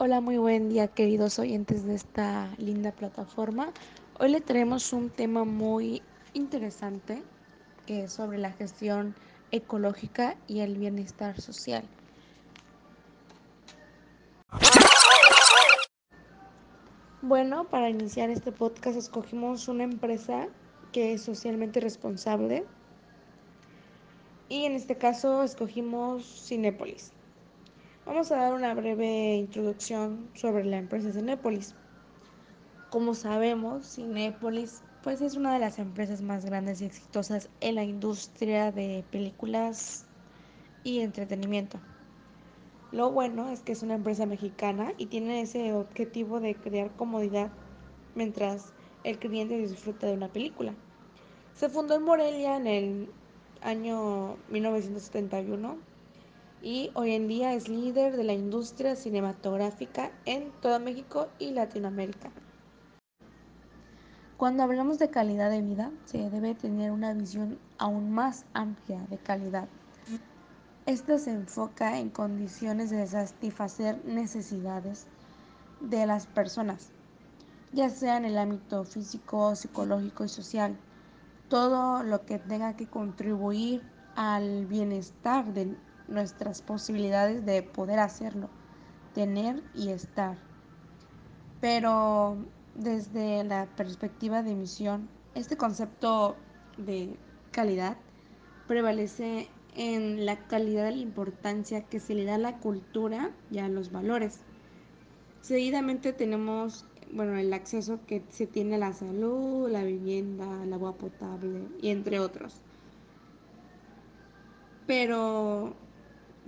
Hola, muy buen día queridos oyentes de esta linda plataforma. Hoy le traemos un tema muy interesante que es sobre la gestión ecológica y el bienestar social. Bueno, para iniciar este podcast escogimos una empresa que es socialmente responsable y en este caso escogimos Cinépolis. Vamos a dar una breve introducción sobre la empresa Cinépolis. Como sabemos, Cinépolis pues es una de las empresas más grandes y exitosas en la industria de películas y entretenimiento. Lo bueno es que es una empresa mexicana y tiene ese objetivo de crear comodidad mientras el cliente disfruta de una película. Se fundó en Morelia en el año 1971 y hoy en día es líder de la industria cinematográfica en todo México y Latinoamérica. Cuando hablamos de calidad de vida, se debe tener una visión aún más amplia de calidad. Esta se enfoca en condiciones de satisfacer necesidades de las personas, ya sea en el ámbito físico, psicológico y social. Todo lo que tenga que contribuir al bienestar de nuestras posibilidades de poder hacerlo, tener y estar. Pero desde la perspectiva de misión, este concepto de calidad prevalece en la calidad de la importancia que se le da a la cultura y a los valores. Seguidamente tenemos bueno, el acceso que se tiene a la salud, la vivienda, el agua potable y entre otros. Pero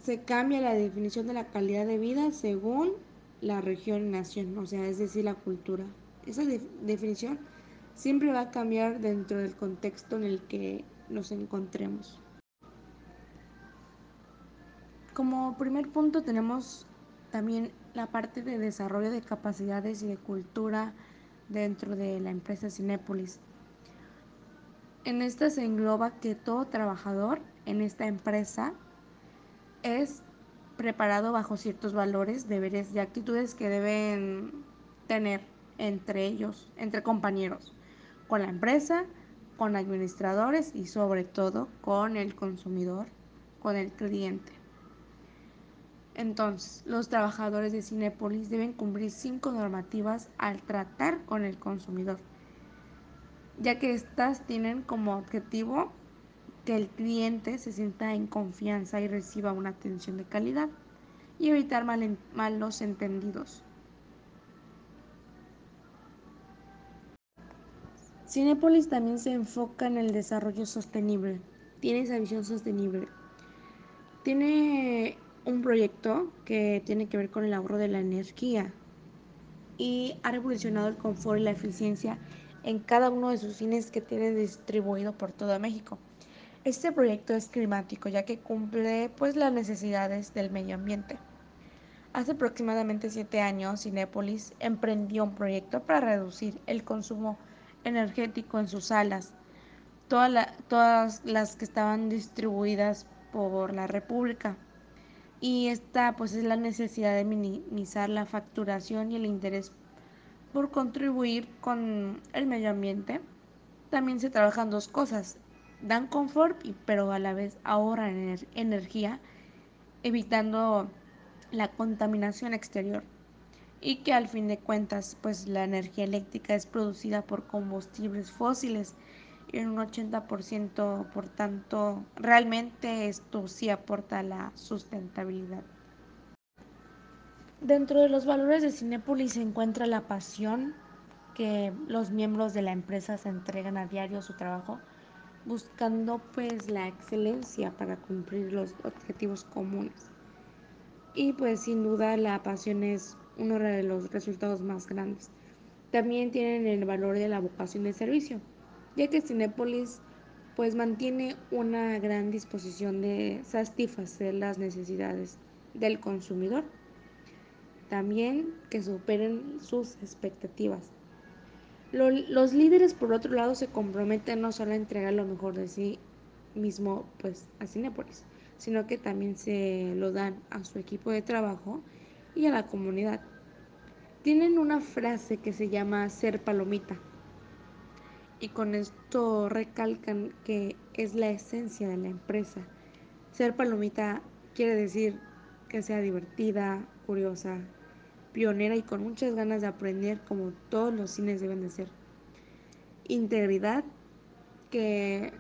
se cambia la definición de la calidad de vida según la región y nación, o sea, es decir, la cultura. Esa de definición siempre va a cambiar dentro del contexto en el que nos encontremos. Como primer punto tenemos también la parte de desarrollo de capacidades y de cultura dentro de la empresa Cinépolis. En esta se engloba que todo trabajador en esta empresa es preparado bajo ciertos valores, deberes y actitudes que deben tener entre ellos, entre compañeros, con la empresa, con administradores y sobre todo con el consumidor, con el cliente. Entonces, los trabajadores de Cinepolis deben cumplir cinco normativas al tratar con el consumidor, ya que estas tienen como objetivo que el cliente se sienta en confianza y reciba una atención de calidad y evitar mal, malos entendidos. Cinepolis también se enfoca en el desarrollo sostenible, tiene esa visión sostenible. Tiene un proyecto que tiene que ver con el ahorro de la energía y ha revolucionado el confort y la eficiencia en cada uno de sus cines que tiene distribuido por todo México. Este proyecto es climático ya que cumple pues las necesidades del medio ambiente. Hace aproximadamente siete años, Cinépolis emprendió un proyecto para reducir el consumo energético en sus salas, todas, la, todas las que estaban distribuidas por la República. Y esta pues es la necesidad de minimizar la facturación y el interés por contribuir con el medio ambiente. También se trabajan dos cosas, dan confort pero a la vez ahorran ener energía, evitando la contaminación exterior. Y que al fin de cuentas pues la energía eléctrica es producida por combustibles fósiles. En un 80%, por tanto realmente esto sí aporta la sustentabilidad. Dentro de los valores de Cinepolis se encuentra la pasión que los miembros de la empresa se entregan a diario a su trabajo buscando pues la excelencia para cumplir los objetivos comunes. Y pues sin duda la pasión es uno de los resultados más grandes. También tienen el valor de la vocación de servicio, ya que Cinepolis pues mantiene una gran disposición de satisfacer las necesidades del consumidor. También que superen sus expectativas. Los líderes, por otro lado, se comprometen no solo a entregar lo mejor de sí mismo pues, a Cinepolis, sino que también se lo dan a su equipo de trabajo y a la comunidad. Tienen una frase que se llama ser palomita y con esto recalcan que es la esencia de la empresa. Ser palomita quiere decir que sea divertida, curiosa, pionera y con muchas ganas de aprender como todos los cines deben de ser. Integridad, que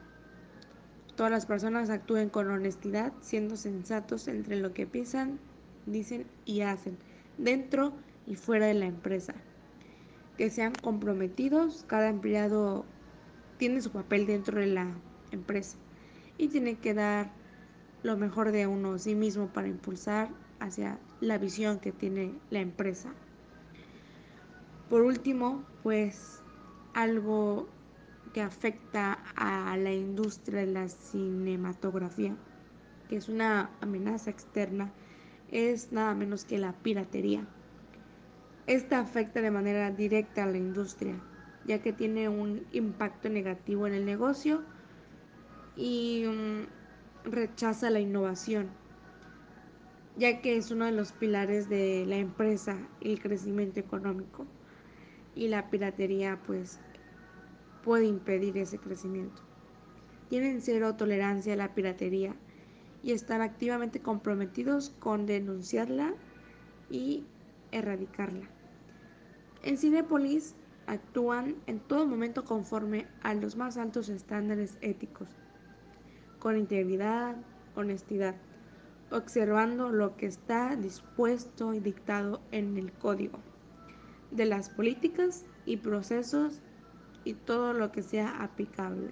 todas las personas actúen con honestidad, siendo sensatos entre lo que piensan, dicen y hacen, dentro y fuera de la empresa. Que sean comprometidos, cada empleado tiene su papel dentro de la empresa y tiene que dar lo mejor de uno sí mismo para impulsar hacia la visión que tiene la empresa. Por último, pues algo que afecta a la industria de la cinematografía, que es una amenaza externa, es nada menos que la piratería. Esta afecta de manera directa a la industria, ya que tiene un impacto negativo en el negocio y um, rechaza la innovación, ya que es uno de los pilares de la empresa el crecimiento económico. Y la piratería pues puede impedir ese crecimiento. Tienen cero tolerancia a la piratería y están activamente comprometidos con denunciarla y erradicarla. En Cinepolis actúan en todo momento conforme a los más altos estándares éticos con integridad, honestidad, observando lo que está dispuesto y dictado en el código de las políticas y procesos y todo lo que sea aplicable.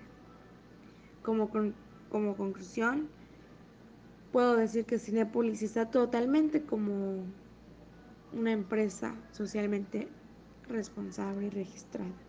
Como, con, como conclusión, puedo decir que Cinepolis está totalmente como una empresa socialmente responsable y registrada.